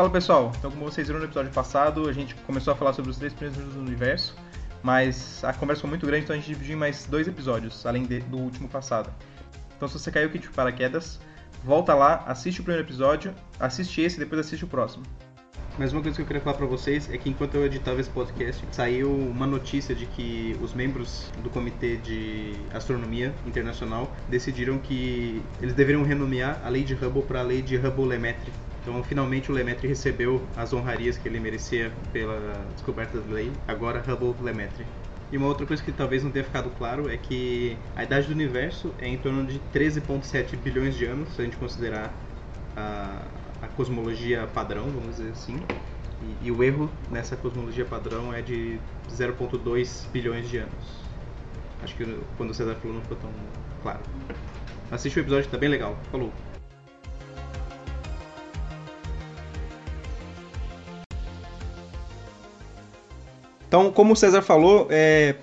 Fala pessoal, então como vocês viram no episódio passado, a gente começou a falar sobre os três primeiros do universo, mas a conversa foi muito grande, então a gente dividiu em mais dois episódios, além de, do último passado. Então se você caiu aqui de paraquedas, volta lá, assiste o primeiro episódio, assiste esse e depois assiste o próximo. Mas uma coisa que eu queria falar pra vocês é que enquanto eu editava esse podcast, saiu uma notícia de que os membros do Comitê de Astronomia Internacional decidiram que eles deveriam renomear a lei de Hubble para a lei de Hubble-Lemaitre então, finalmente, o Lemaitre recebeu as honrarias que ele merecia pela descoberta da lei, agora Hubble Lemaitre. E uma outra coisa que talvez não tenha ficado claro é que a idade do universo é em torno de 13,7 bilhões de anos, se a gente considerar a cosmologia padrão, vamos dizer assim. E, e, o erro nessa cosmologia padrão é de 0,2 bilhões de anos. Acho que quando o César falou não ficou tão claro. Assiste o episódio, tá bem legal. Falou! Então, como o César falou, é,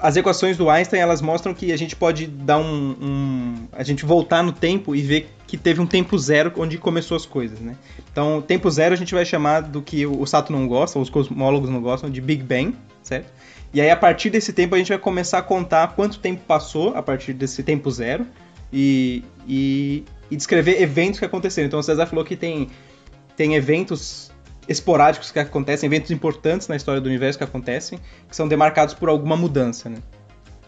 as equações do Einstein elas mostram que a gente pode dar um, um, a gente voltar no tempo e ver que teve um tempo zero onde começou as coisas, né? Então, tempo zero a gente vai chamar do que o Sato não gosta, os cosmólogos não gostam, de Big Bang, certo? E aí a partir desse tempo a gente vai começar a contar quanto tempo passou a partir desse tempo zero e, e, e descrever eventos que aconteceram. Então, o César falou que tem tem eventos esporádicos que acontecem, eventos importantes na história do universo que acontecem, que são demarcados por alguma mudança. Né?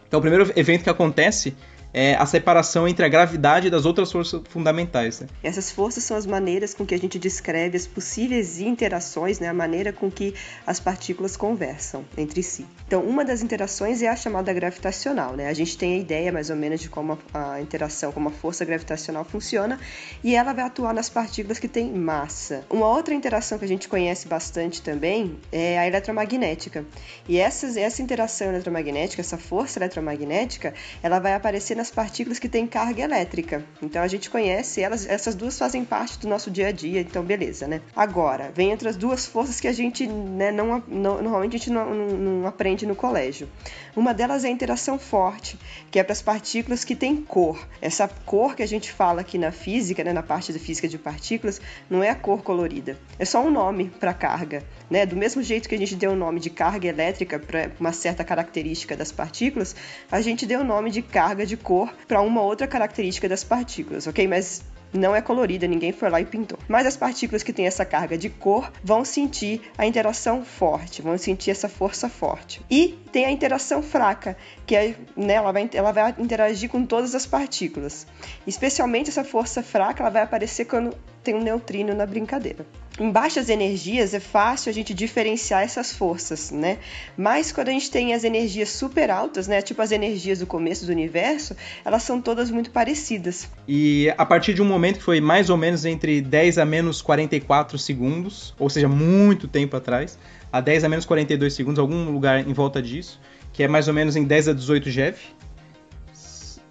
Então, o primeiro evento que acontece é a separação entre a gravidade das outras forças fundamentais. Né? Essas forças são as maneiras com que a gente descreve as possíveis interações, né? a maneira com que as partículas conversam entre si. Então, uma das interações é a chamada gravitacional. Né? A gente tem a ideia mais ou menos de como a, interação, como a força gravitacional funciona, e ela vai atuar nas partículas que têm massa. Uma outra interação que a gente conhece bastante também é a eletromagnética. E essas, essa interação eletromagnética, essa força eletromagnética, ela vai aparecer nas partículas que têm carga elétrica. Então a gente conhece elas, essas duas fazem parte do nosso dia a dia, então beleza, né? Agora, vem outras duas forças que a gente né, não, não, normalmente a gente não, não, não aprende no colégio. Uma delas é a interação forte, que é para as partículas que têm cor. Essa cor que a gente fala aqui na física, né, na parte da física de partículas, não é a cor colorida, é só um nome para carga. Né? Do mesmo jeito que a gente deu o nome de carga elétrica para uma certa característica das partículas, a gente deu o nome de carga de cor para uma outra característica das partículas, ok? Mas não é colorida, ninguém foi lá e pintou. Mas as partículas que têm essa carga de cor vão sentir a interação forte, vão sentir essa força forte. E tem a interação fraca, que é, né, ela, vai, ela vai interagir com todas as partículas. Especialmente essa força fraca, ela vai aparecer quando tem um neutrino na brincadeira. Em baixas energias é fácil a gente diferenciar essas forças, né? Mas quando a gente tem as energias super altas, né, tipo as energias do começo do universo, elas são todas muito parecidas. E a partir de um momento que foi mais ou menos entre 10 a menos 44 segundos, ou seja, muito tempo atrás, a 10 a menos 42 segundos, algum lugar em volta disso, que é mais ou menos em 10 a 18 GeV,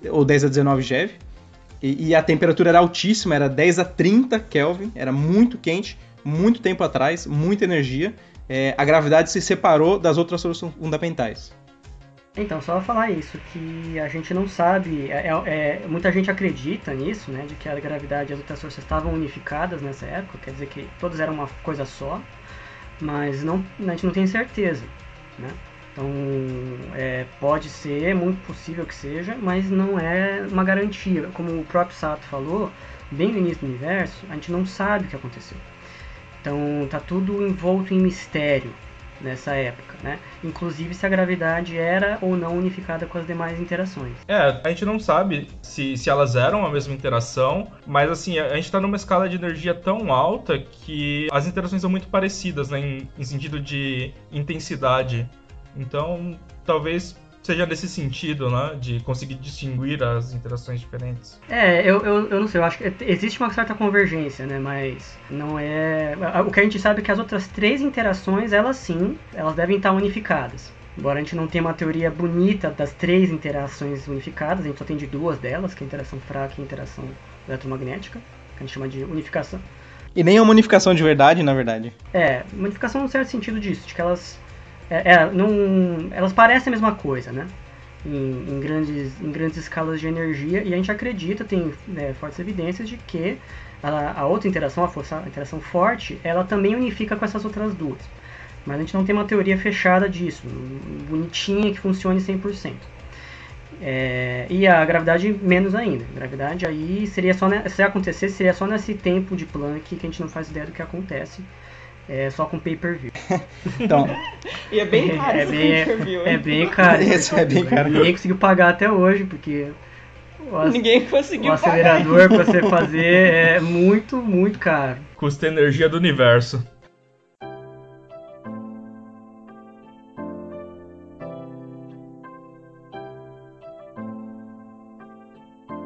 ou 10 a 19 GeV, e, e a temperatura era altíssima, era 10 a 30 Kelvin, era muito quente, muito tempo atrás, muita energia, é, a gravidade se separou das outras forças fundamentais. Então, só falar isso, que a gente não sabe, é, é, é, muita gente acredita nisso, né, de que a gravidade e as outras forças estavam unificadas nessa época, quer dizer que todas eram uma coisa só, mas não, a gente não tem certeza, né. Então, é, pode ser, é muito possível que seja, mas não é uma garantia. Como o próprio Sato falou, bem no início do universo, a gente não sabe o que aconteceu. Então tá tudo envolto em mistério nessa época, né? Inclusive se a gravidade era ou não unificada com as demais interações. É, a gente não sabe se, se elas eram a mesma interação, mas assim, a gente está numa escala de energia tão alta que as interações são muito parecidas, né? Em, em sentido de intensidade. Então, talvez seja nesse sentido, né? De conseguir distinguir as interações diferentes. É, eu, eu, eu não sei, eu acho que existe uma certa convergência, né? Mas não é. O que a gente sabe é que as outras três interações, elas sim, elas devem estar unificadas. Embora a gente não tenha uma teoria bonita das três interações unificadas, a gente só tem de duas delas, que é a interação fraca e a interação eletromagnética, que a gente chama de unificação. E nem é uma unificação de verdade, na verdade. É, unificação no certo sentido disso, de que elas é, é, elas parecem a mesma coisa, né? em, em, grandes, em grandes escalas de energia e a gente acredita, tem né, fortes evidências de que a, a, outra interação, a, força, a interação forte, ela também unifica com essas outras duas. Mas a gente não tem uma teoria fechada disso, bonitinha que funcione 100%. É, e a gravidade menos ainda. A gravidade aí seria só se acontecer seria só nesse tempo de Planck que a gente não faz ideia do que acontece. É só com pay-per-view. então, e é bem caro é, bem, pay-per-view. É, é, bem caro. Esse é bem caro. Ninguém conseguiu pagar até hoje, porque o, Ninguém conseguiu o acelerador para você fazer é muito, muito caro. Custa energia do universo.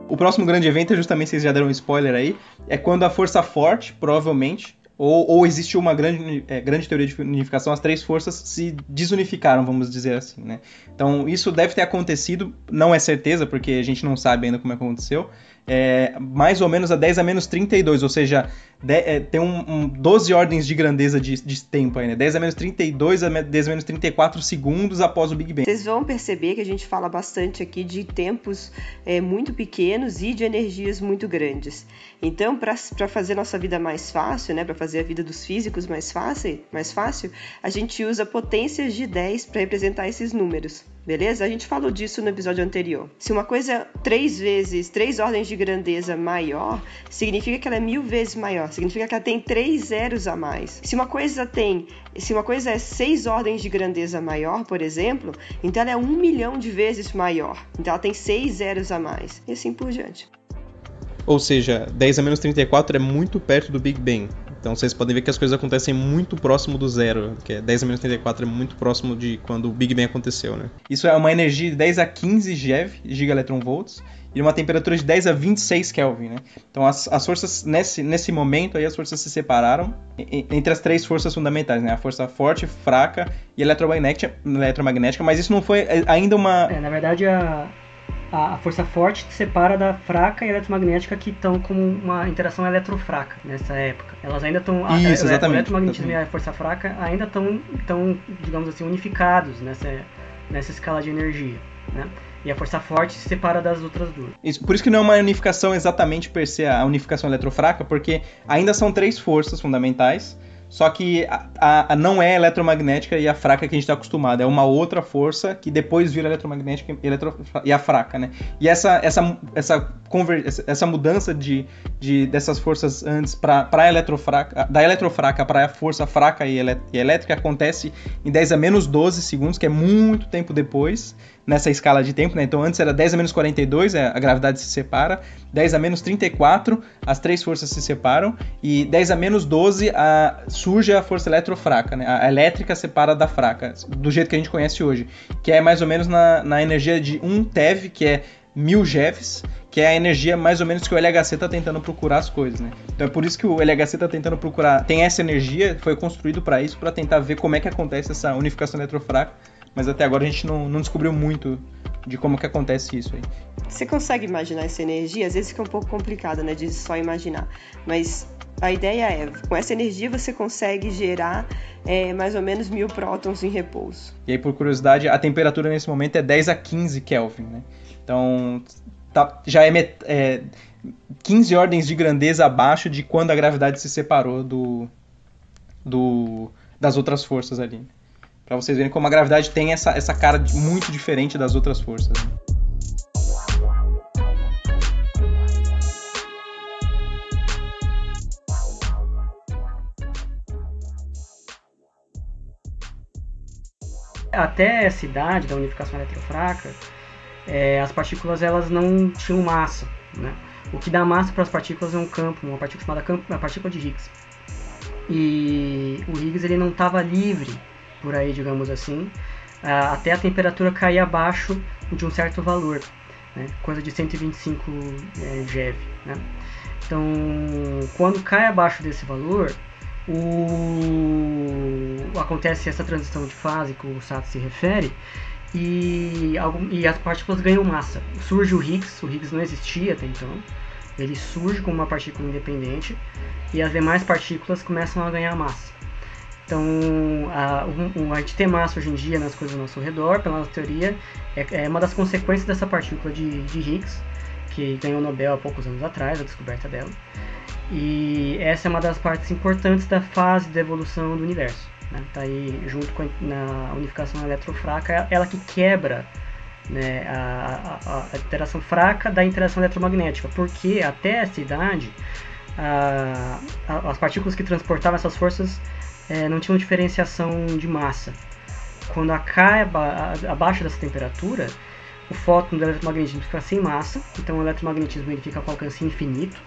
O próximo grande evento, justamente vocês já deram um spoiler aí, é quando a força forte, provavelmente, ou, ou existe uma grande, é, grande teoria de unificação, as três forças se desunificaram, vamos dizer assim, né? Então, isso deve ter acontecido, não é certeza, porque a gente não sabe ainda como aconteceu, é, mais ou menos a 10 a menos 32, ou seja, de, é, tem um, um 12 ordens de grandeza de, de tempo aí, né? 10 a menos 32 a 10 a menos 34 segundos após o Big Bang. Vocês vão perceber que a gente fala bastante aqui de tempos é, muito pequenos e de energias muito grandes. Então, para fazer nossa vida mais fácil, né, para fazer a vida dos físicos mais fácil, mais fácil, a gente usa potências de 10 para representar esses números. Beleza? A gente falou disso no episódio anterior. Se uma coisa é três vezes, três ordens de grandeza maior, significa que ela é mil vezes maior. Significa que ela tem três zeros a mais. Se uma coisa tem, se uma coisa é seis ordens de grandeza maior, por exemplo, então ela é um milhão de vezes maior. Então ela tem seis zeros a mais. E assim por diante. Ou seja, 10 a menos 34 é muito perto do Big Bang. Então vocês podem ver que as coisas acontecem muito próximo do zero, que é 10 a menos 34 é muito próximo de quando o Big Bang aconteceu, né? Isso é uma energia de 10 a 15 GeV, gigaelectronvolts, e uma temperatura de 10 a 26 Kelvin, né? Então as, as forças, nesse, nesse momento aí, as forças se separaram entre as três forças fundamentais, né? A força forte, fraca e eletromagnética, eletromagnética mas isso não foi ainda uma... É, na verdade, a, a, força forte separa da fraca e eletromagnética que estão com uma interação eletrofraca nessa época. Elas ainda estão. Isso, exatamente. O eletromagnetismo e a força fraca ainda estão, estão, digamos assim, unificados nessa, nessa escala de energia. Né? E a força forte se separa das outras duas. Isso, por isso que não é uma unificação exatamente per se a unificação eletrofraca, porque ainda são três forças fundamentais só que a, a, a, não é eletromagnética e a fraca que a gente está acostumado. É uma outra força que depois vira eletromagnética e, eletro, e a fraca, né? E essa, essa, essa, conver, essa mudança de, de, dessas forças antes para a eletrofraca, da eletrofraca para a força fraca e, elet, e elétrica acontece em 10 a menos 12 segundos, que é muito tempo depois nessa escala de tempo, né? Então antes era 10 a menos 42, é, a gravidade se separa, 10 a menos 34, as três forças se separam, e 10 a menos 12 a, surge a força eletrofraca, né? A elétrica separa da fraca, do jeito que a gente conhece hoje, que é mais ou menos na, na energia de 1 TeV, que é mil GeVs, que é a energia mais ou menos que o LHC está tentando procurar as coisas, né? Então é por isso que o LHC está tentando procurar, tem essa energia, foi construído para isso, para tentar ver como é que acontece essa unificação eletrofraca mas até agora a gente não, não descobriu muito de como que acontece isso aí. Você consegue imaginar essa energia? Às vezes fica um pouco complicado, né, de só imaginar. Mas a ideia é, com essa energia você consegue gerar é, mais ou menos mil prótons em repouso. E aí, por curiosidade, a temperatura nesse momento é 10 a 15 Kelvin, né? Então, tá, já é, é 15 ordens de grandeza abaixo de quando a gravidade se separou do, do das outras forças ali para vocês verem como a gravidade tem essa, essa cara muito diferente das outras forças. Né? Até essa idade da unificação eletrofraca, é, as partículas elas não tinham massa. Né? O que dá massa para as partículas é um campo, uma partícula chamada campo, uma partícula de Higgs. E o Higgs ele não estava livre por aí, digamos assim, até a temperatura cair abaixo de um certo valor, né? coisa de 125 é, GeV. Né? Então, quando cai abaixo desse valor, o... acontece essa transição de fase que o Sato se refere e, e as partículas ganham massa. Surge o Higgs, o Higgs não existia até então, ele surge como uma partícula independente e as demais partículas começam a ganhar massa. Então, a, gente ter massa hoje em dia nas coisas ao nosso redor, pela nossa teoria, é, é uma das consequências dessa partícula de, de Higgs, que ganhou o Nobel há poucos anos atrás, a descoberta dela. E essa é uma das partes importantes da fase de evolução do universo. Né? Tá aí junto com a, na unificação eletrofraca, ela que quebra né, a, a, a, interação fraca da interação eletromagnética, porque até essa idade a, as partículas que transportavam essas forças é, não tinham diferenciação de massa. Quando acaba abaixo dessa temperatura, o fóton do eletromagnetismo fica sem massa, então o eletromagnetismo ele fica com alcance infinito,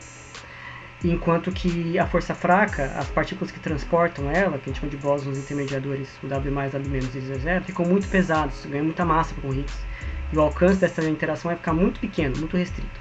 enquanto que a força fraca, as partículas que transportam ela, que a gente chama de bósons intermediadores, o W+, W- e Z0, ficam muito pesados, ganham muita massa com o Higgs, e o alcance dessa interação vai ficar muito pequeno, muito restrito.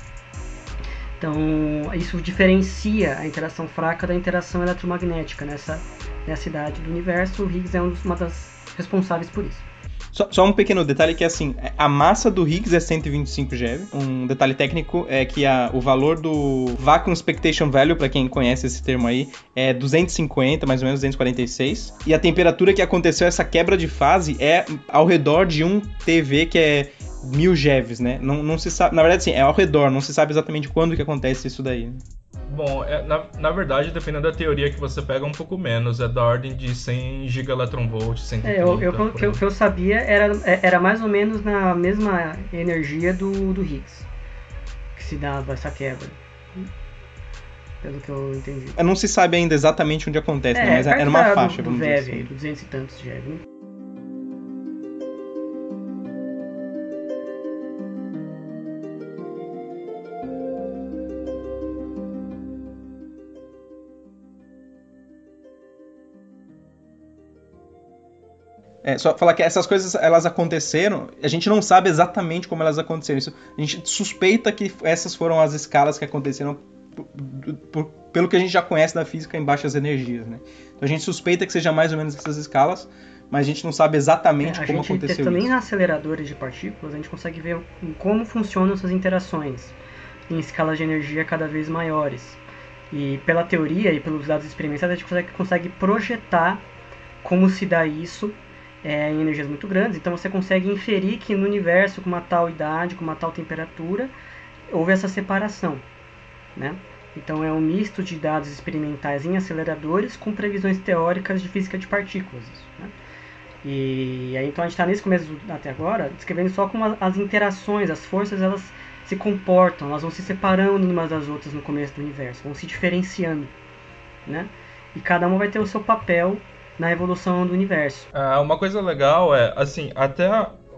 Então, isso diferencia a interação fraca da interação eletromagnética nessa, nessa idade do universo. O Higgs é uma das responsáveis por isso. Só, só, um pequeno detalhe que é assim, a massa do Higgs é 125 GeV. Um detalhe técnico é que a, o valor do Vacuum Expectation Value, para quem conhece esse termo aí, é 250, mais ou menos 246. E a temperatura que aconteceu essa quebra de fase é ao redor de 1 TV, que é mil GeVs, né? Não, não se sabe, na verdade, sim, é ao redor, não se sabe exatamente quando que acontece isso daí. Bom, é, na, na verdade, dependendo da teoria que você pega, um pouco menos. É da ordem de 100 gigaelectronvolt, 130. É, eu, eu, o que, que eu sabia era, é, era mais ou menos na mesma energia do, do Higgs que se dava essa quebra. Pelo que eu entendi. Não se sabe ainda exatamente onde acontece, é, né? mas era uma faixa, do, vamos do dizer VEV, assim. 200 e tantos GeV. É, só falar que essas coisas elas aconteceram, a gente não sabe exatamente como elas aconteceram. Isso, a gente suspeita que essas foram as escalas que aconteceram por, por, pelo que a gente já conhece da física em baixas energias, né? Então a gente suspeita que seja mais ou menos essas escalas, mas a gente não sabe exatamente é, como gente, aconteceu também isso. Também aceleradores de partículas a gente consegue ver como funcionam essas interações em escalas de energia cada vez maiores. E pela teoria e pelos dados experimentais a gente consegue, consegue projetar como se dá isso é, em energias muito grandes, então você consegue inferir que no universo com uma tal idade, com uma tal temperatura, houve essa separação. Né? Então é um misto de dados experimentais em aceleradores com previsões teóricas de física de partículas. Né? E aí, então a gente está nesse começo até agora descrevendo só como as interações, as forças, elas se comportam, elas vão se separando umas das outras no começo do universo, vão se diferenciando. Né? E cada uma vai ter o seu papel na evolução do universo. Ah, uma coisa legal é, assim, até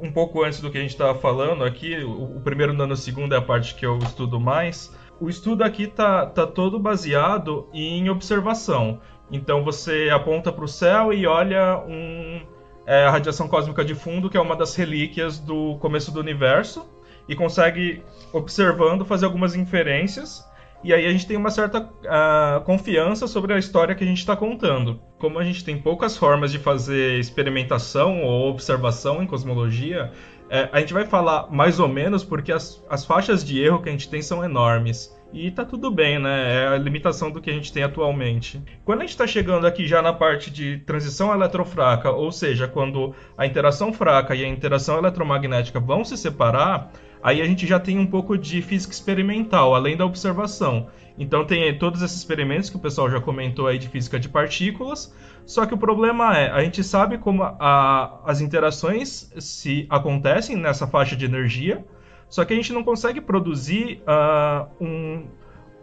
um pouco antes do que a gente estava falando aqui, o, o primeiro nanosegundo é a parte que eu estudo mais. O estudo aqui tá, tá todo baseado em observação. Então você aponta para o céu e olha um, é, a radiação cósmica de fundo, que é uma das relíquias do começo do universo, e consegue, observando, fazer algumas inferências e aí a gente tem uma certa uh, confiança sobre a história que a gente está contando. Como a gente tem poucas formas de fazer experimentação ou observação em cosmologia, é, a gente vai falar mais ou menos porque as, as faixas de erro que a gente tem são enormes. E tá tudo bem, né? É a limitação do que a gente tem atualmente. Quando a gente está chegando aqui já na parte de transição eletrofraca, ou seja, quando a interação fraca e a interação eletromagnética vão se separar, aí a gente já tem um pouco de física experimental, além da observação. Então tem todos esses experimentos que o pessoal já comentou aí de física de partículas, só que o problema é, a gente sabe como a, as interações se acontecem nessa faixa de energia, só que a gente não consegue produzir uh, um,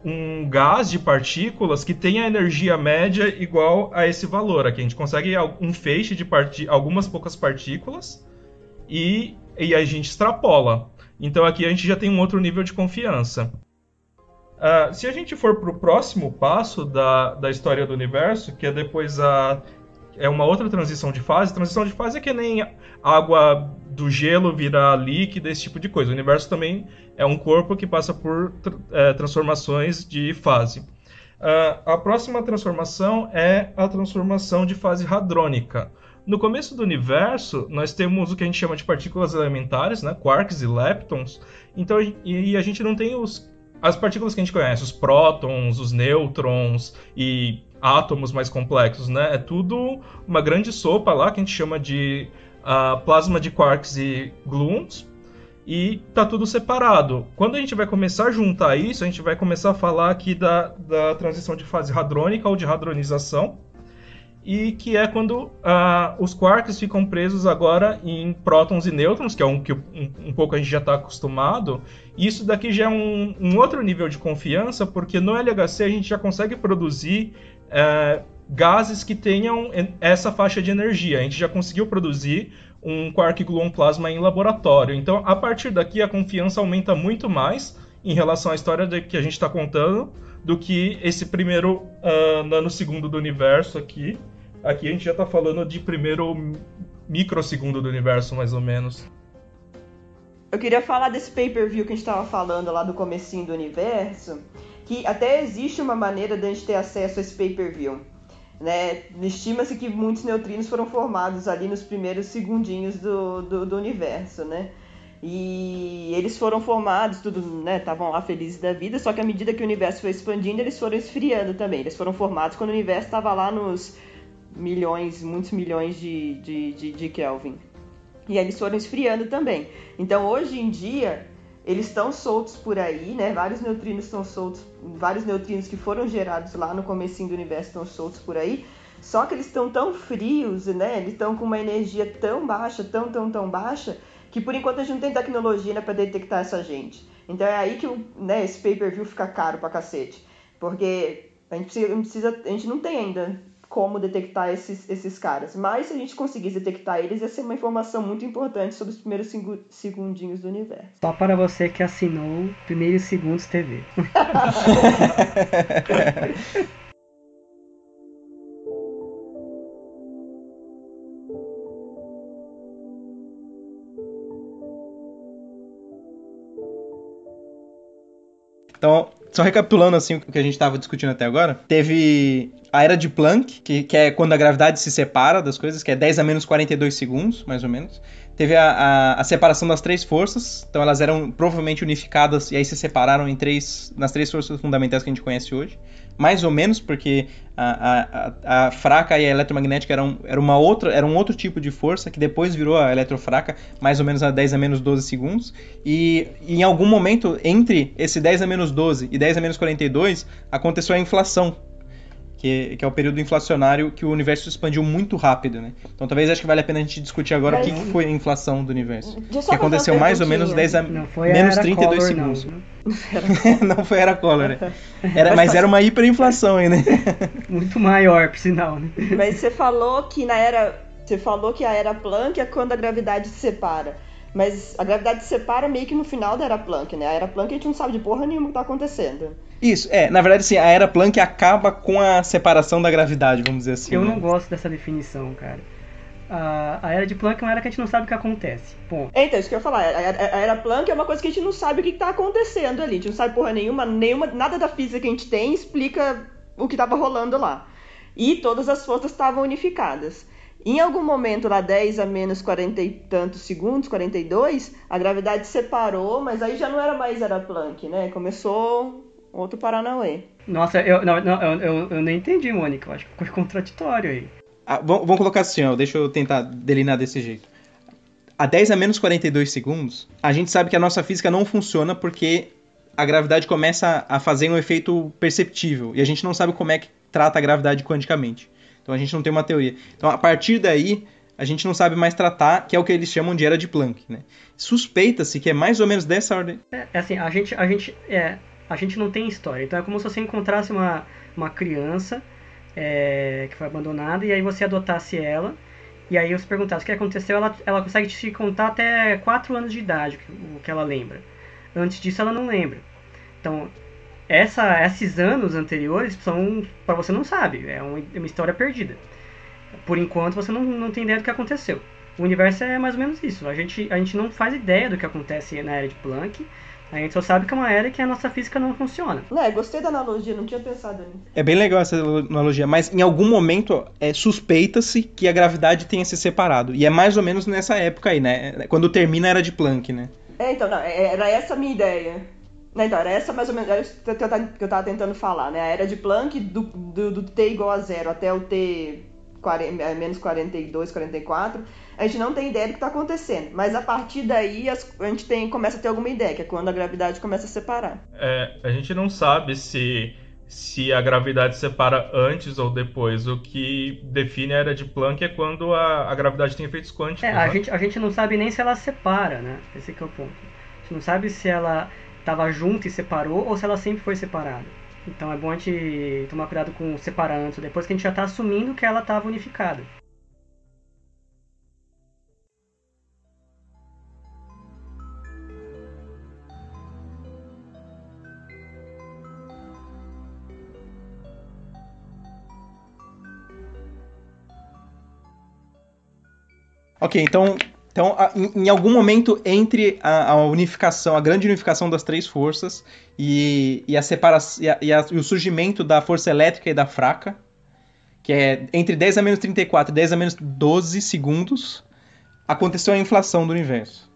um gás de partículas que tenha energia média igual a esse valor. Aqui a gente consegue um feixe de algumas poucas partículas e, e a gente extrapola. Então aqui a gente já tem um outro nível de confiança. Uh, se a gente for para o próximo passo da, da história do universo, que é depois a. É uma outra transição de fase. Transição de fase é que nem água do gelo virar líquida, esse tipo de coisa. O universo também é um corpo que passa por é, transformações de fase. Uh, a próxima transformação é a transformação de fase hadrônica. No começo do universo, nós temos o que a gente chama de partículas elementares, né? quarks e leptons. Então, e a gente não tem os as partículas que a gente conhece, os prótons, os nêutrons e átomos mais complexos, né? É tudo uma grande sopa lá que a gente chama de uh, plasma de quarks e gluons e tá tudo separado. Quando a gente vai começar a juntar isso, a gente vai começar a falar aqui da, da transição de fase hadrônica ou de hadronização, e que é quando uh, os quarks ficam presos agora em prótons e nêutrons, que é um que um, um pouco a gente já está acostumado. Isso daqui já é um, um, outro nível de confiança, porque no LHC a gente já consegue produzir uh, gases que tenham essa faixa de energia. A gente já conseguiu produzir um quark gluon plasma em laboratório. Então, a partir daqui, a confiança aumenta muito mais em relação à história que a gente está contando do que esse primeiro uh, nanosegundo do universo aqui. Aqui a gente já está falando de primeiro microsegundo do universo, mais ou menos. Eu queria falar desse pay-per-view que a gente estava falando lá do comecinho do universo, que até existe uma maneira de a gente ter acesso a esse pay-per-view. Né? Estima-se que muitos neutrinos foram formados ali nos primeiros segundinhos do, do, do universo, né? E eles foram formados, tudo, né? Estavam lá felizes da vida, só que à medida que o universo foi expandindo, eles foram esfriando também. Eles foram formados quando o universo estava lá nos milhões, muitos milhões de, de, de, de Kelvin. E eles foram esfriando também. Então hoje em dia eles estão soltos por aí, né? Vários neutrinos estão soltos, vários neutrinos que foram gerados lá no comecinho do universo estão soltos por aí. Só que eles estão tão frios, né? Eles estão com uma energia tão baixa, tão, tão, tão baixa, que por enquanto a gente não tem tecnologia né, para detectar essa gente. Então é aí que né, esse pay-per-view fica caro pra cacete. Porque a gente, precisa, a gente não tem ainda como detectar esses, esses caras. Mas se a gente conseguisse detectar eles, ia ser uma informação muito importante sobre os primeiros segundinhos do universo. Só para você que assinou Primeiros Segundos TV. Então, só recapitulando assim o que a gente estava discutindo até agora, teve a era de Planck, que, que, é quando a gravidade se separa das coisas, que é 10 a menos 42 segundos, mais ou menos. Teve a, a, a, separação das três forças, então elas eram provavelmente unificadas e aí se separaram em três, nas três forças fundamentais que a gente conhece hoje mais ou menos, porque a, a, a fraca e a eletromagnética eram, era uma outra, era um outro tipo de força que depois virou a eletrofraca, mais ou menos a 10 a menos 12 segundos. E, e em algum momento, entre esse 10 a menos 12 e 10 a menos 42, aconteceu a inflação que, que, é o período inflacionário que o universo expandiu muito rápido, né? Então talvez acho que vale a pena a gente discutir agora Mas, o que, que, foi a inflação do universo. Que aconteceu mais ou menos 10 a não, menos a 32 Collor, segundos. Não, não. foi era Collor. Era, mas era uma hiperinflação aí, né? Muito maior, por sinal, né? Mas você falou que na era. Você falou que a era Planck é quando a gravidade se separa. Mas a gravidade se separa meio que no final da era Planck, né? A era Planck a gente não sabe de porra nenhuma o que tá acontecendo. Isso, é, na verdade, sim, a era Planck acaba com a separação da gravidade, vamos dizer assim. Eu né? não gosto dessa definição, cara. A, a, era de Planck é uma era que a gente não sabe o que acontece. Ponto. É, então, isso que eu ia falar. A, a, a, era Planck é uma coisa que a gente não sabe o que está acontecendo ali. A gente não sabe porra nenhuma, nenhuma, nada da física que a gente tem explica o que estava rolando lá. E todas as forças estavam unificadas. Em algum momento, lá 10 a menos 40 e tantos segundos, 42, a gravidade separou, mas aí já não era mais era Planck, né? Começou outro Paranauê. Nossa, eu, não, não, eu, eu, eu nem entendi, Mônica. Eu acho que ficou contraditório aí. Ah, vamos colocar assim, ó, deixa eu tentar delinear desse jeito. A 10 a menos 42 segundos, a gente sabe que a nossa física não funciona porque a gravidade começa a fazer um efeito perceptível. E a gente não sabe como é que trata a gravidade quanticamente. Então a gente não tem uma teoria. Então a partir daí, a gente não sabe mais tratar, que é o que eles chamam de era de Planck. Né? Suspeita-se que é mais ou menos dessa ordem. É, é assim, a gente, a gente, é, a gente não tem história. Então é como se você encontrasse uma, uma criança é, que foi abandonada e aí você adotasse ela. E aí você perguntasse o que aconteceu, ela, ela consegue te contar até 4 anos de idade o que ela lembra. Antes disso ela não lembra. Então, essa, esses anos anteriores são para você não sabe, é, é uma história perdida. Por enquanto você não, não tem ideia do que aconteceu. O universo é mais ou menos isso. A gente, a gente não faz ideia do que acontece na era de Planck. A gente só sabe que é uma era que a nossa física não funciona. É, gostei da analogia, não tinha pensado nisso. É bem legal essa analogia, mas em algum momento é, suspeita-se que a gravidade tenha se separado. E é mais ou menos nessa época aí, né? Quando termina a era de Planck, né? É, então, não, é, era essa a minha ideia. Então, era essa mais ou menos era isso que eu estava tentando falar, né? A era de Planck, do, do, do T igual a zero até o T 40, é, menos 42, 44, a gente não tem ideia do que está acontecendo. Mas a partir daí a gente tem, começa a ter alguma ideia, que é quando a gravidade começa a separar. É, a gente não sabe se, se a gravidade separa antes ou depois. O que define a era de Planck é quando a, a gravidade tem efeitos quânticos. É, a, né? gente, a gente não sabe nem se ela separa, né? Esse é o ponto. A gente não sabe se ela estava junto e separou ou se ela sempre foi separada. Então é bom a gente tomar cuidado com ou depois, que a gente já está assumindo que ela estava unificada. Ok, então então, em, algum momento entre a, a, unificação, a grande unificação das três forças e, e a e, a, a, e, o surgimento da força elétrica e da fraca, que é entre 10 a menos 34 e 10 a menos 12 segundos, aconteceu a inflação do universo.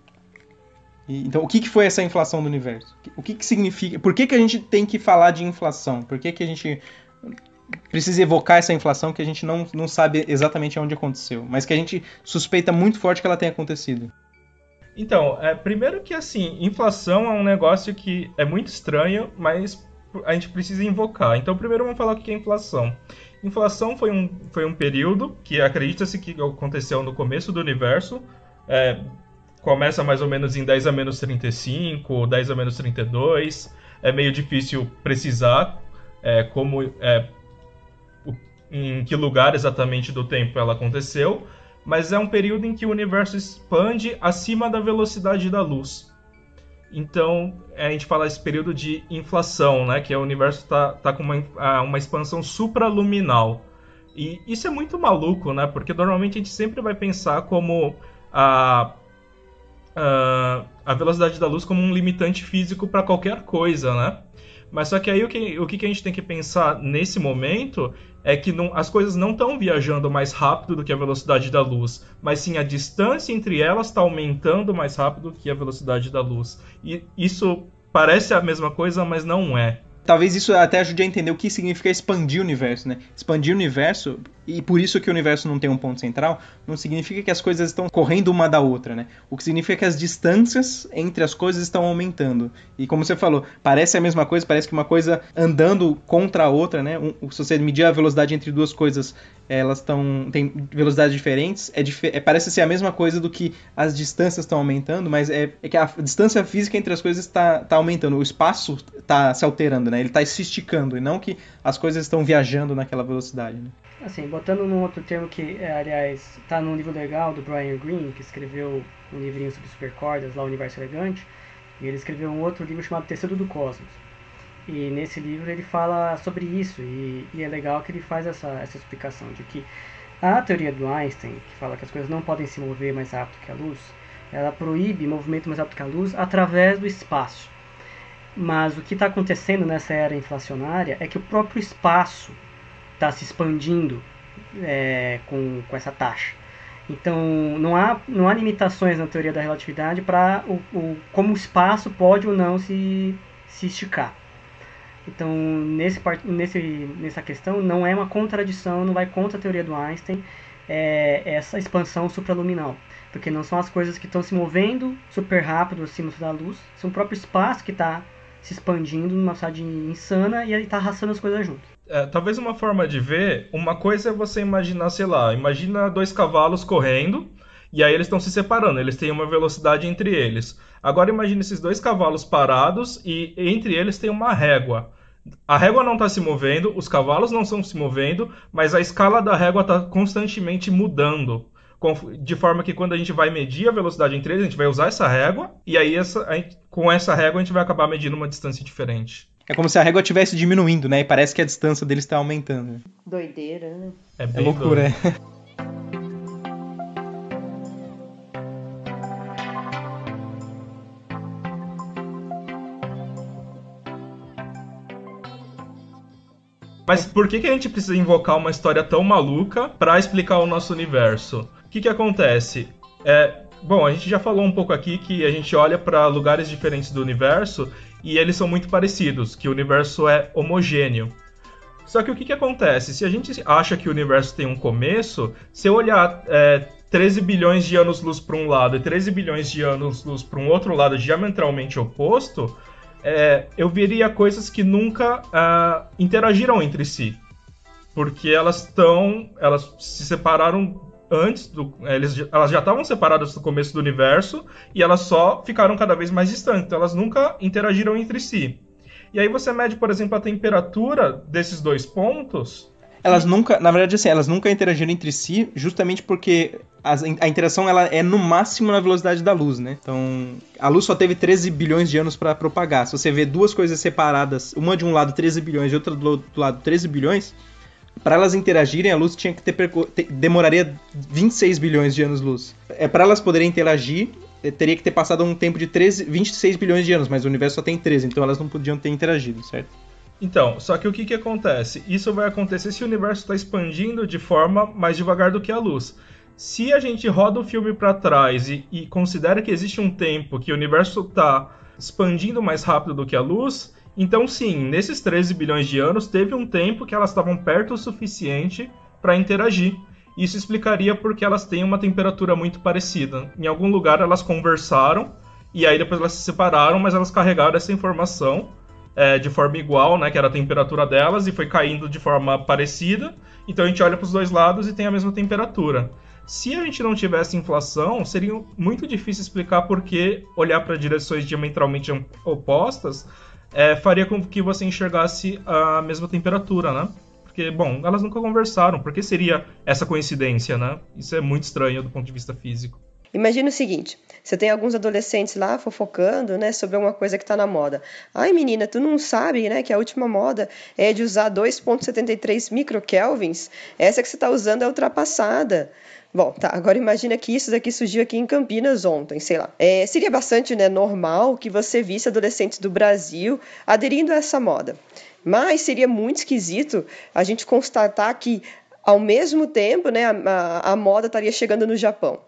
E, então, o que, que foi essa inflação do universo? O que, que significa? Por que, que a gente tem que falar de inflação? Por que, que a gente precisa evocar essa inflação que a gente não, não sabe exatamente onde aconteceu, mas que a gente suspeita muito forte que ela tenha acontecido. Então, é, primeiro que assim, inflação é um negócio que é muito estranho, mas a gente precisa invocar. Então, primeiro vamos falar o que é inflação. Inflação foi um, foi um período que acredita-se que aconteceu no começo do universo. É, começa mais ou menos em 10 a menos 35, 10 a menos 32. É meio difícil precisar é, como é, em que lugar exatamente do tempo ela aconteceu, mas é um período em que o universo expande acima da velocidade da luz. Então, a gente fala esse período de inflação, né? Que é o universo está tá com uma, uma expansão supraluminal. E isso é muito maluco, né? Porque normalmente a gente sempre vai pensar como a, a, a velocidade da luz como um limitante físico para qualquer coisa, né? Mas só que aí o que, o que a gente tem que pensar nesse momento é que não, as coisas não estão viajando mais rápido do que a velocidade da luz, mas sim a distância entre elas está aumentando mais rápido que a velocidade da luz. E isso parece a mesma coisa, mas não é. Talvez isso até ajude a entender o que significa expandir o universo, né? Expandir o universo e por isso que o universo não tem um ponto central, não significa que as coisas estão correndo uma da outra, né? O que significa é que as distâncias entre as coisas estão aumentando. E como você falou, parece a mesma coisa, parece que uma coisa andando contra a outra, né? Um, se você medir a velocidade entre duas coisas, elas estão têm velocidades diferentes, é, é, parece ser a mesma coisa do que as distâncias estão aumentando, mas é, é, que a distância física entre as coisas está tá aumentando, o espaço está se alterando, né? Ele está se esticando e não que as coisas estão viajando naquela velocidade. Né? Assim, botando num outro termo que, é, aliás, está num livro legal do Brian Greene, que escreveu um livrinho sobre supercordas, lá o Universo Elegante, e ele escreveu um outro livro chamado Tecido do Cosmos. E nesse livro ele fala sobre isso, e, e é legal que ele faz essa, essa explicação de que a teoria do Einstein, que fala que as coisas não podem se mover mais rápido que a luz, ela proíbe movimento mais rápido que a luz através do espaço. Mas o que está acontecendo nessa era inflacionária é que o próprio espaço está se expandindo é, com, com essa taxa. Então, não há, não há limitações na teoria da relatividade para o, o, como o espaço pode ou não se, se esticar. Então, nesse, nesse, nessa questão, não é uma contradição, não vai contra a teoria do Einstein é, essa expansão supraluminal. Porque não são as coisas que estão se movendo super rápido acima da luz, são o próprio espaço que está se expandindo numa velocidade insana e ele está arrastando as coisas junto. É, talvez uma forma de ver, uma coisa é você imaginar, sei lá, imagina dois cavalos correndo e aí eles estão se separando, eles têm uma velocidade entre eles. Agora imagine esses dois cavalos parados e entre eles tem uma régua. A régua não está se movendo, os cavalos não estão se movendo, mas a escala da régua está constantemente mudando. De forma que quando a gente vai medir a velocidade entre eles, a gente vai usar essa régua, e aí essa, gente, com essa régua a gente vai acabar medindo uma distância diferente. É como se a régua estivesse diminuindo, né? E parece que a distância deles está aumentando. Doideira, né? É, é loucura, doido. é. Mas por que, que a gente precisa invocar uma história tão maluca para explicar o nosso universo? O que, que acontece? É, bom, a gente já falou um pouco aqui que a gente olha para lugares diferentes do universo e eles são muito parecidos, que o universo é homogêneo. Só que o que, que acontece? Se a gente acha que o universo tem um começo, se eu olhar é, 13 bilhões de anos-luz para um lado e 13 bilhões de anos-luz para um outro lado diametralmente oposto, é, eu veria coisas que nunca uh, interagiram entre si. Porque elas estão. Elas se separaram antes do. Eles, elas já estavam separadas do começo do universo e elas só ficaram cada vez mais distantes. Então elas nunca interagiram entre si. E aí você mede, por exemplo, a temperatura desses dois pontos. Elas nunca, na verdade, assim, elas nunca interagiram entre si, justamente porque a interação ela é no máximo na velocidade da luz, né? Então, a luz só teve 13 bilhões de anos para propagar. Se você vê duas coisas separadas, uma de um lado 13 bilhões e outra do outro lado 13 bilhões, para elas interagirem, a luz tinha que ter, demoraria 26 bilhões de anos-luz. É para elas poderem interagir, eh, teria que ter passado um tempo de 13, 26 bilhões de anos, mas o universo só tem 13, então elas não podiam ter interagido, certo? Então, só que o que, que acontece? Isso vai acontecer se o universo está expandindo de forma mais devagar do que a luz. Se a gente roda o filme para trás e, e, considera que existe um tempo que o universo está expandindo mais rápido do que a luz, então sim, nesses 13 bilhões de anos teve um tempo que elas estavam perto o suficiente para interagir. Isso explicaria porque elas têm uma temperatura muito parecida. Em algum lugar elas conversaram e aí depois elas se separaram, mas elas carregaram essa informação é, de forma igual, né, que era a temperatura delas, e foi caindo de forma parecida. Então a gente olha para os dois lados e tem a mesma temperatura. Se a gente não tivesse inflação, seria muito difícil explicar por que olhar para direções diametralmente opostas é, faria com que você enxergasse a mesma temperatura, né? Porque, bom, elas nunca conversaram. Por que seria essa coincidência, né? Isso é muito estranho do ponto de vista físico. Imagina o seguinte: você tem alguns adolescentes lá fofocando, né, sobre alguma coisa que está na moda. Ai, menina, tu não sabe, né, que a última moda é de usar 2.73 microkelvins? Essa que você está usando é ultrapassada. Bom, tá. Agora imagina que isso daqui surgiu aqui em Campinas ontem, sei lá. É, seria bastante né, normal que você visse adolescentes do Brasil aderindo a essa moda. Mas seria muito esquisito a gente constatar que ao mesmo tempo, né, a, a, moda estaria chegando no Japão.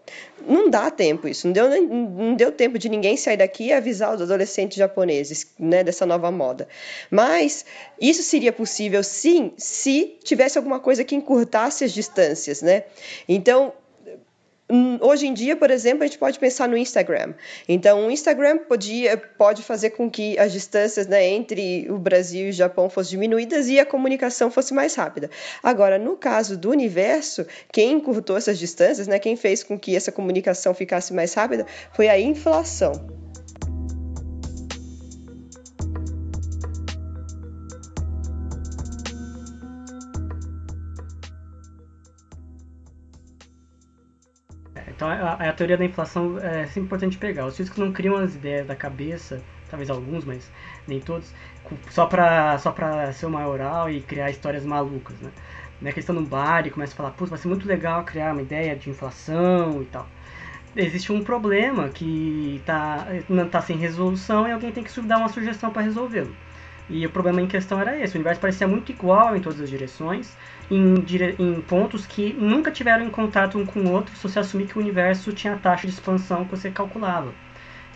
Não dá tempo isso, não deu, não deu tempo de ninguém sair daqui e avisar os adolescentes japoneses né, dessa nova moda. Mas isso seria possível sim se tivesse alguma coisa que encurtasse as distâncias. Né? Então, hoje em dia, por exemplo, a gente pode pensar no Instagram. Então, o Instagram podia, pode fazer com que as distâncias né, entre o Brasil e o Japão fossem diminuídas e a comunicação fosse mais rápida. Agora, no caso do universo, quem encurtou essas distâncias, né, quem fez com que essa comunicação ficasse mais rápida, foi a inflação. Então a, a, teoria da inflação é sempre importante pegar. Os físicos não criam as ideias da cabeça, talvez alguns, mas nem todos, só pra, só pra ser uma oral e criar histórias malucas, né? Não é questão no bar e começa a falar, putz, vai ser muito legal criar uma ideia de inflação e tal. Existe um problema que tá, não está sem resolução e alguém tem que dar uma sugestão para resolvê-lo. E o problema em questão era esse: o universo parecia muito igual em todas as direções, em, dire... em pontos que nunca tiveram em contato um com o outro, se você assumir que o universo tinha a taxa de expansão que você calculava.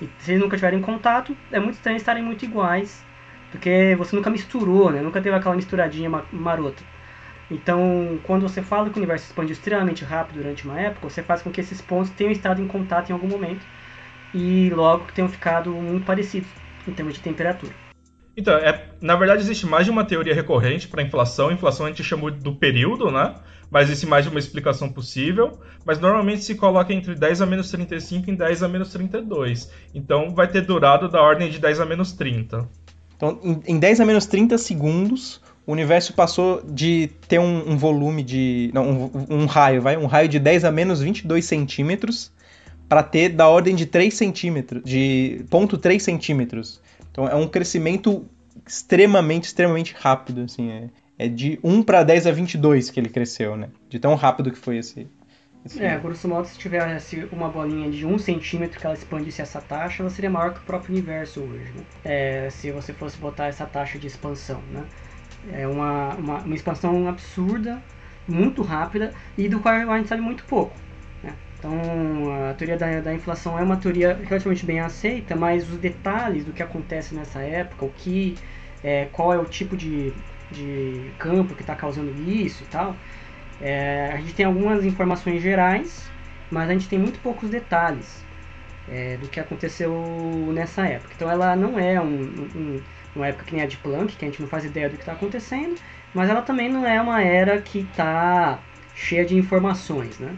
E se eles nunca tiverem contato, é muito estranho estarem muito iguais, porque você nunca misturou, né? nunca teve aquela misturadinha marota. Então, quando você fala que o universo expandiu extremamente rápido durante uma época, você faz com que esses pontos tenham estado em contato em algum momento e logo tenham ficado muito parecidos em termos de temperatura. Então, é, na verdade existe mais de uma teoria recorrente para inflação. Inflação a gente chamou do período, né? Mas existe mais de uma explicação possível. Mas normalmente se coloca entre 10 a menos 35 e 10 a menos 32. Então vai ter durado da ordem de 10 a menos 30. Então, em, 10 a menos 30 segundos, o universo passou de ter um, um volume de. Não, um, um, raio, vai? Um raio de 10 a menos 22 centímetros para ter da ordem de 3 centímetros. De 0,3 centímetros. Então é um crescimento extremamente, extremamente rápido, assim, é, é de 1 para 10 a 22 que ele cresceu, né? De tão rápido que foi esse... esse é, grosso modo, se tivesse uma bolinha de 1 centímetro que ela expandisse essa taxa, ela seria maior que o próprio universo hoje, né? É, se você fosse botar essa taxa de expansão, né? É uma, uma, uma expansão absurda, muito rápida, e do qual a gente sabe muito pouco. Então, a teoria da, da inflação é uma teoria relativamente bem aceita, mas os detalhes do que acontece nessa época, o que, é, qual é o tipo de, de campo que está causando isso e tal, é, a gente tem algumas informações gerais, mas a gente tem muito poucos detalhes é, do que aconteceu nessa época. Então, ela não é um, um, uma época que nem a de Planck, que a gente não faz ideia do que está acontecendo, mas ela também não é uma era que está cheia de informações, né?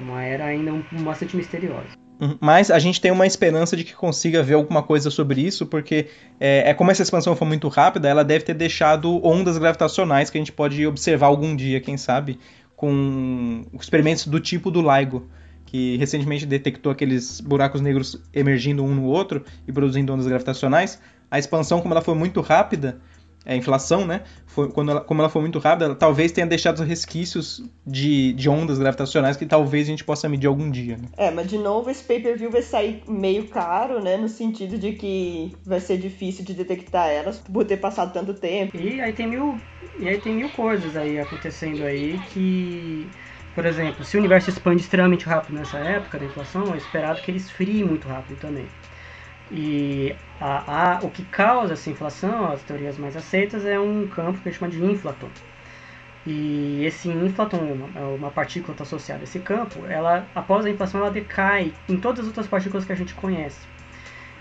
Uma era ainda bastante misteriosa. Uhum. Mas a gente tem uma esperança de que consiga ver alguma coisa sobre isso, porque é, é, como essa expansão foi muito rápida, ela deve ter deixado ondas gravitacionais que a gente pode observar algum dia, quem sabe, com experimentos do tipo do LIGO, que recentemente detectou aqueles buracos negros emergindo um no outro e produzindo ondas gravitacionais. A expansão, como ela foi muito rápida, a inflação, né? Foi, quando ela, como ela foi muito rápida, ela talvez tenha deixado resquícios de, de ondas gravitacionais que talvez a gente possa medir algum dia. Né? É, mas de novo esse pay-per-view vai sair meio caro, né? No sentido de que vai ser difícil de detectar elas por ter passado tanto tempo. E aí tem mil, e aí tem mil coisas aí acontecendo aí que por exemplo, se o universo expande extremamente rápido nessa época da inflação, é esperado que ele esfrie muito rápido também. E a, a, o que causa essa inflação, as teorias mais aceitas, é um campo que a gente chama de inflaton. E esse inflaton, uma, uma partícula está associada a esse campo, ela, após a inflação ela decai em todas as outras partículas que a gente conhece.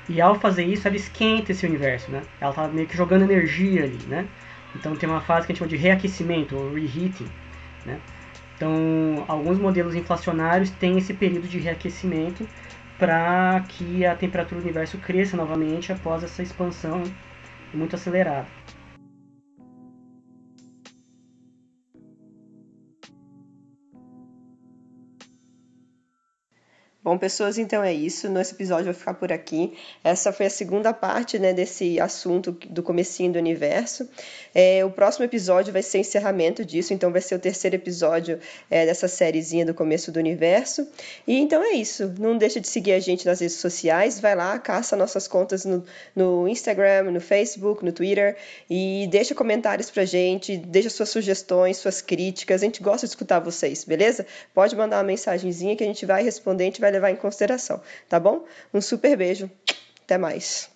E ao fazer isso, ela esquenta esse universo, né? Ela está meio que jogando energia ali, né? Então tem uma fase que a gente chama de reaquecimento, ou reheating, né? Então, alguns modelos inflacionários têm esse período de reaquecimento para que a temperatura do universo cresça novamente após essa expansão muito acelerada. Bom, pessoas, então é isso. Nosso episódio vai ficar por aqui. Essa foi a segunda parte né, desse assunto do comecinho do universo. É, o próximo episódio vai ser encerramento disso, então vai ser o terceiro episódio é, dessa sériezinha do começo do universo. E então é isso. Não deixa de seguir a gente nas redes sociais. Vai lá, caça nossas contas no, no Instagram, no Facebook, no Twitter e deixa comentários pra gente, deixa suas sugestões, suas críticas. A gente gosta de escutar vocês, beleza? Pode mandar uma mensagenzinha que a gente vai responder, a gente vai levar em consideração, tá bom? Um super beijo. Até mais.